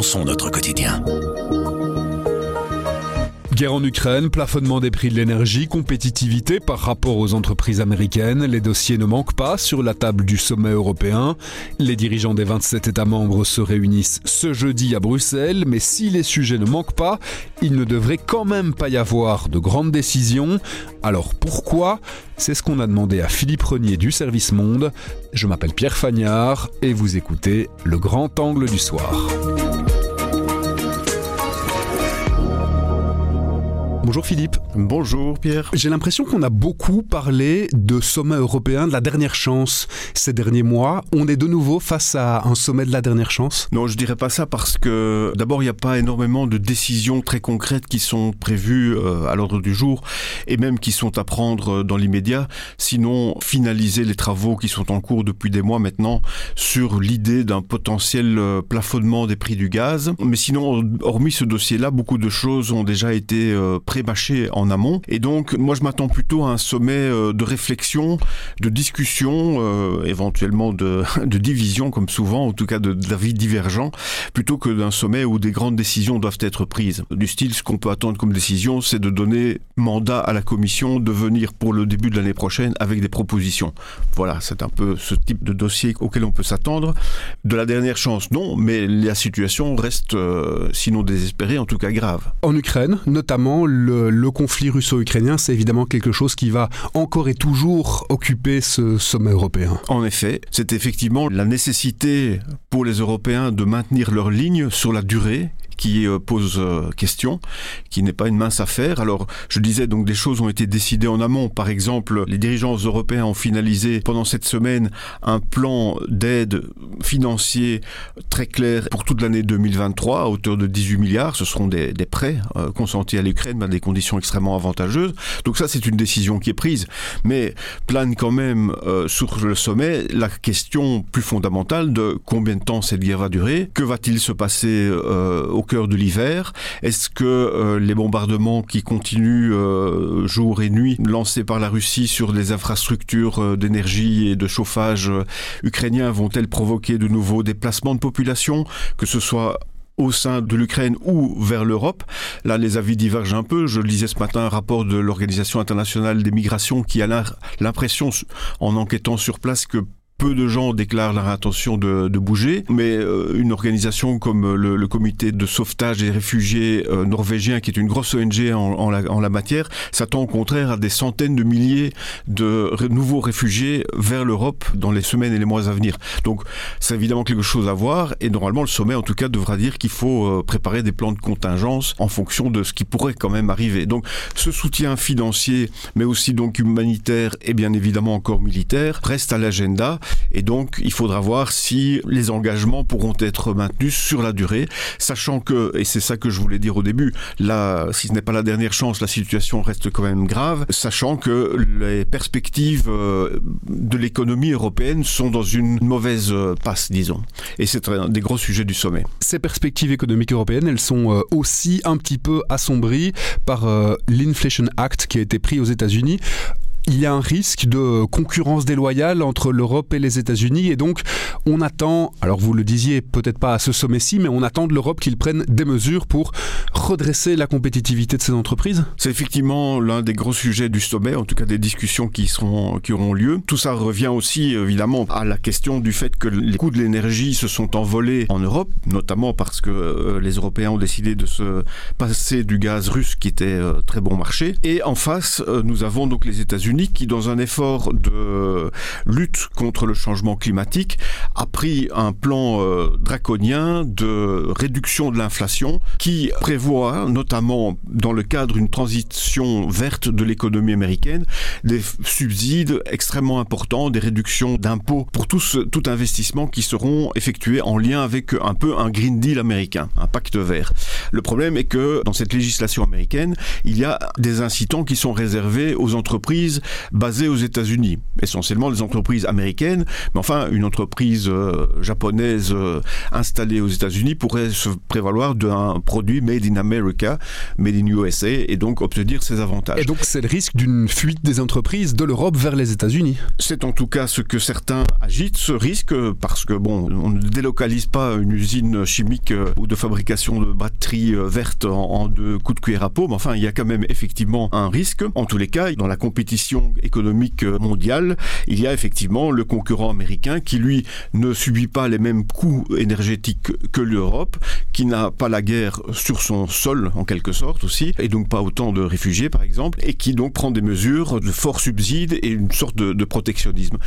repensons notre quotidien. Guerre en Ukraine, plafonnement des prix de l'énergie, compétitivité par rapport aux entreprises américaines, les dossiers ne manquent pas sur la table du sommet européen. Les dirigeants des 27 États membres se réunissent ce jeudi à Bruxelles, mais si les sujets ne manquent pas, il ne devrait quand même pas y avoir de grandes décisions. Alors pourquoi? C'est ce qu'on a demandé à Philippe Renier du Service Monde. Je m'appelle Pierre Fagnard et vous écoutez Le Grand Angle du Soir. Bonjour Philippe. Bonjour Pierre. J'ai l'impression qu'on a beaucoup parlé de sommet européen de la dernière chance ces derniers mois. On est de nouveau face à un sommet de la dernière chance? Non, je dirais pas ça parce que d'abord, il n'y a pas énormément de décisions très concrètes qui sont prévues euh, à l'ordre du jour et même qui sont à prendre dans l'immédiat. Sinon, finaliser les travaux qui sont en cours depuis des mois maintenant sur l'idée d'un potentiel euh, plafonnement des prix du gaz. Mais sinon, hormis ce dossier-là, beaucoup de choses ont déjà été euh, pré-mâché en amont. Et donc, moi, je m'attends plutôt à un sommet euh, de réflexion, de discussion, euh, éventuellement de, de, division, comme souvent, en tout cas d'avis divergents, plutôt que d'un sommet où des grandes décisions doivent être prises. Du style, ce qu'on peut attendre comme décision, c'est de donner mandat à la Commission de venir pour le début de l'année prochaine avec des propositions. Voilà, c'est un peu ce type de dossier auquel on peut s'attendre. De la dernière chance, non, mais la situation reste, euh, sinon désespérée, en tout cas grave. En Ukraine, notamment, conflit russo-ukrainien, c'est évidemment quelque chose qui va encore et toujours occuper ce sommet européen. En effet, c'est effectivement la nécessité pour les Européens de maintenir leur ligne sur la durée qui euh, pose euh, question, qui n'est pas une mince affaire. Alors, je disais donc des choses ont été décidées en amont. Par exemple, les dirigeants européens ont finalisé pendant cette semaine un plan d'aide financier très clair pour toute l'année 2023 à hauteur de 18 milliards. Ce seront des, prêts euh, consentis à l'Ukraine des conditions extrêmement avantageuses. Donc ça, c'est une décision qui est prise. Mais plane quand même euh, sur le sommet la question plus fondamentale de combien de temps cette guerre va durer, que va-t-il se passer euh, au cœur de l'hiver? Est-ce que euh, les bombardements qui continuent euh, jour et nuit lancés par la Russie sur les infrastructures d'énergie et de chauffage ukrainiens vont-elles provoquer de nouveaux déplacements de population, que ce soit au sein de l'Ukraine ou vers l'Europe. Là, les avis divergent un peu. Je lisais ce matin un rapport de l'Organisation internationale des migrations qui a l'impression, en enquêtant sur place, que peu de gens déclarent leur intention de, de bouger, mais euh, une organisation comme le, le, comité de sauvetage des réfugiés euh, norvégiens, qui est une grosse ONG en, en, la, en, la, matière, s'attend au contraire à des centaines de milliers de nouveaux réfugiés vers l'Europe dans les semaines et les mois à venir. Donc c'est évidemment quelque chose à voir, et normalement le sommet en tout cas devra dire qu'il faut euh, préparer des plans de contingence en fonction de ce qui pourrait quand même arriver. Donc ce soutien financier, mais aussi donc humanitaire et bien évidemment encore militaire, reste à l'agenda. Et donc, il faudra voir si les engagements pourront être maintenus sur la durée, sachant que, et c'est ça que je voulais dire au début, là, si ce n'est pas la dernière chance, la situation reste quand même grave, sachant que les perspectives euh, de l'économie européenne sont dans une mauvaise euh, passe, disons. Et c'est un des gros sujets du sommet. Ces perspectives économiques européennes, elles sont euh, aussi un petit peu assombries par l'Inflation Act qui a été pris aux États-Unis il y a un risque de concurrence déloyale entre l'Europe et les États-Unis et donc on attend, alors vous le disiez peut-être pas à ce sommet-ci, mais on attend de l'Europe qu'il prenne des mesures pour redresser la compétitivité de ces entreprises C'est effectivement l'un des gros sujets du sommet, en tout cas des discussions qui, seront, qui auront lieu. Tout ça revient aussi évidemment à la question du fait que les coûts de l'énergie se sont envolés en Europe, notamment parce que euh, les Européens ont décidé de se passer du gaz russe qui était euh, très bon marché. Et en face, euh, nous avons donc les États-Unis qui, dans un effort de lutte contre le changement climatique, a pris un plan euh, draconien de réduction de l'inflation qui prévoit, notamment dans le cadre d'une transition verte de l'économie américaine, des subsides extrêmement importants, des réductions d'impôts pour tous, tout investissement qui seront effectués en lien avec un peu un Green Deal américain, un pacte vert. Le problème est que dans cette législation américaine, il y a des incitants qui sont réservés aux entreprises basées aux États-Unis, essentiellement des entreprises américaines, mais enfin une entreprise euh, japonaise euh, installée aux États-Unis pourrait se prévaloir d'un produit made in America, made in USA, et donc obtenir ses avantages. Et donc c'est le risque d'une fuite des entreprises de l'Europe vers les États-Unis. C'est en tout cas ce que certains agitent, ce risque, parce que bon, on ne délocalise pas une usine chimique euh, ou de fabrication de batteries vertes en, deux coups de cuillère à peau, mais enfin il y a quand même effectivement un risque. En tous les cas, dans la compétition économique mondiale, il y a effectivement le concurrent américain qui lui ne subit pas les mêmes coûts énergétiques que l'Europe, qui n'a pas la guerre sur son sol en quelque sorte aussi, et donc pas autant de réfugiés par exemple, et qui donc prend des mesures de forts subsides et une sorte de, protectionnisme.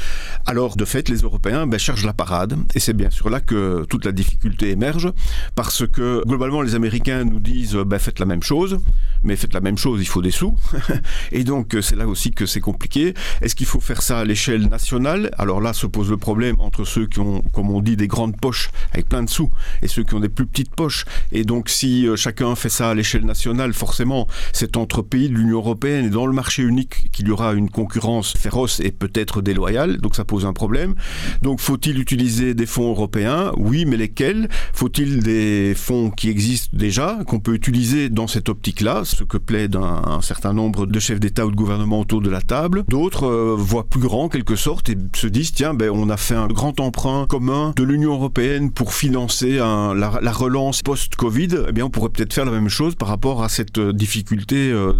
Alors de fait, les Européens ben, cherchent la parade, et c'est bien sûr là que toute la difficulté émerge, parce que globalement les Américains nous disent ben, faites la même chose, mais faites la même chose, il faut des sous, et donc c'est là aussi que c'est compliqué. Est-ce qu'il faut faire ça à l'échelle nationale? Alors là se pose le problème entre ceux qui ont, comme on dit, des grandes poches avec plein de sous, et ceux qui ont des plus petites poches. Et donc si euh, chacun fait ça à l'échelle nationale, forcément, c'est entre pays de l'Union européenne et dans le marché unique qu'il y aura une concurrence féroce et peut-être déloyale, donc ça pose un problème. Donc faut-il utiliser des fonds européens? Oui, mais lesquels? Faut-il des fonds qui existent déjà, qu'on peut utiliser dans cette optique-là, ce que plaide un, certain nombre de chefs d'État ou de gouvernement autour de la table? D'autres euh, voient plus grand, en quelque sorte, et se disent, tiens, ben, on a fait un grand emprunt commun de l'Union européenne pour financer la relance post-Covid, eh bien, on pourrait peut-être faire la même chose par rapport à cette euh, difficulté euh,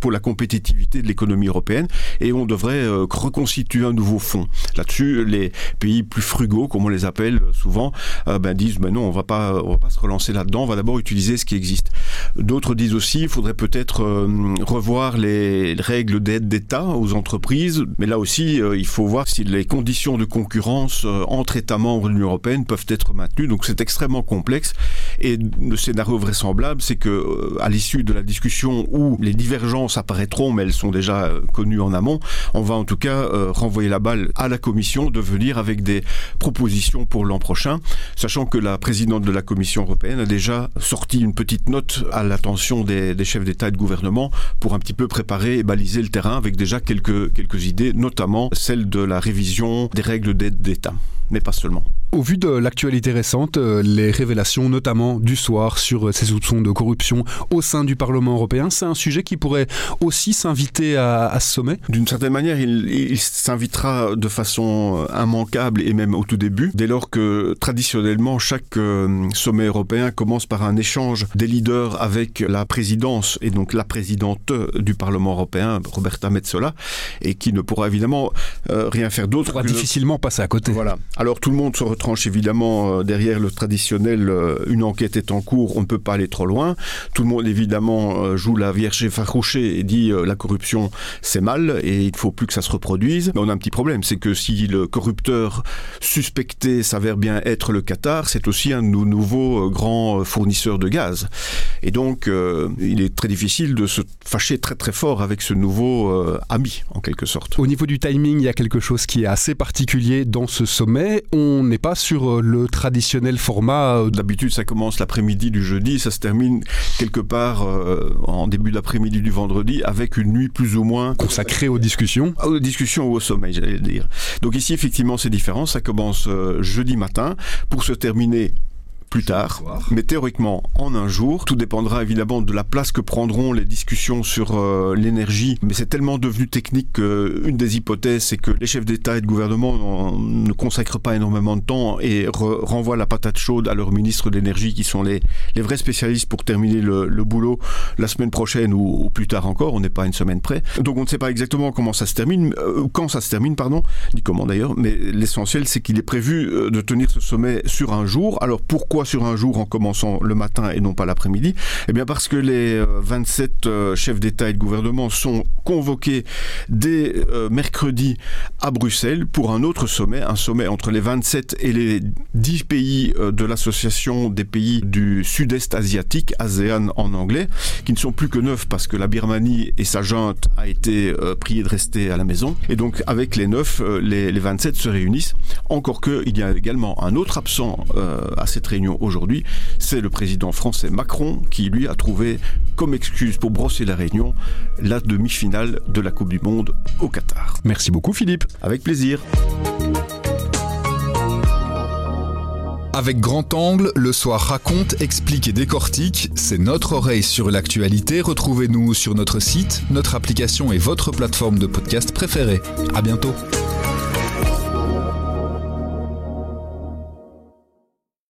pour la compétitivité de l'économie européenne et on devrait euh, reconstituer un nouveau fonds. Là-dessus, les pays plus frugaux, comme on les appelle souvent, euh, ben, disent ben non, on va pas, on va pas se relancer là-dedans, on va d'abord utiliser ce qui existe. D'autres disent aussi, il faudrait peut-être euh, revoir les règles d'aide d'État aux entreprises, mais là aussi, il faut voir si les conditions de concurrence entre États membres de l'Union européenne peuvent être maintenues. Donc c'est extrêmement complexe et le scénario vraisemblable, c'est que à l'issue de la discussion où les divergences apparaîtront, mais elles sont déjà connues en amont, on va en tout cas euh, renvoyer la balle à la Commission de venir avec des propositions pour l'an prochain, sachant que la présidente de la Commission européenne a déjà sorti une petite note à l'attention des, des chefs d'État et de gouvernement pour un petit peu préparer et baliser le terrain avec déjà quelques, quelques idées, notamment celle de la révision des règles d'aide d'État, mais pas seulement. Au vu de l'actualité récente, euh, les révélations notamment du soir sur euh, ces soupçons de corruption au sein du Parlement européen, c'est un sujet qui pourrait aussi s'inviter à, à ce sommet D'une certaine manière, il, il s'invitera de façon euh, immanquable et même au tout début, dès lors que traditionnellement chaque sommet européen commence par un échange des leaders avec la présidence et donc la présidente du Parlement européen, Roberta Metsola, et qui ne pourra évidemment rien faire d'autre. pourra difficilement passer à côté. Voilà. Alors tout le monde se retranche évidemment euh, derrière le traditionnel euh, une enquête est en cours, on ne peut pas aller trop loin. Tout le monde évidemment euh, joue la vierge effarouchée et dit la corruption c'est mal et il ne faut plus que ça se reproduise. Mais on a un petit problème, c'est que si le corrupteur suspecté s'avère bien être le Qatar, c'est aussi un de nos nouveaux grands fournisseurs de gaz. Et donc il est très difficile de se fâcher très très fort avec ce nouveau ami en quelque sorte. Au niveau du timing, il y a quelque chose qui est assez particulier dans ce sommet. On n'est pas sur euh, le traditionnel format euh, D'habitude, ça commence l'après-midi du jeudi, ça se termine quelque part euh, en début d'après-midi du vendredi avec une nuit plus ou moins consacré aux discussions. aux discussions ou au sommeil, j'allais dire. Donc ici, effectivement, c'est différent. Ça commence jeudi matin pour se terminer plus tard, mais théoriquement en un jour. Tout dépendra évidemment de la place que prendront les discussions sur euh, l'énergie, mais c'est tellement devenu technique qu'une des hypothèses, c'est que les chefs d'État et de gouvernement en- ne consacrent pas énormément de temps et re- renvoient la patate chaude à leurs ministres de l'énergie qui sont les, les vrais spécialistes pour terminer le, le boulot la semaine prochaine ou, ou plus tard encore, on n'est pas à une semaine près. Donc on ne sait pas exactement comment ça se termine, euh, quand ça se termine, pardon, ni comment d'ailleurs, mais l'essentiel c'est qu'il est prévu euh, de tenir ce sommet sur un jour. Alors pourquoi sur un jour en commençant le matin et non pas l'après-midi Eh bien parce que les euh, 27 euh, chefs d'État et de gouvernement sont convoqués dès euh, mercredi à Bruxelles pour un autre sommet, un sommet entre les 27 et les 10 pays euh, de l'association des pays du sud-est asiatique, ASEAN en anglais, qui ne sont plus que neuf parce que la Birmanie et sa junte a été euh, priée de rester à la maison. Et donc avec les neuf, euh, les, les 27 se réunissent. Encore que il y a également un autre absent euh, à cette réunion aujourd'hui, c'est le président français Macron qui lui a trouvé comme excuse pour brosser la réunion la demi-finale de la Coupe du Monde au Qatar. Merci beaucoup Philippe. Avec plaisir. Avec grand angle, le soir raconte, explique et décortique. C'est notre oreille sur l'actualité. Retrouvez-nous sur notre site, notre application et votre plateforme de podcast préférée. À bientôt.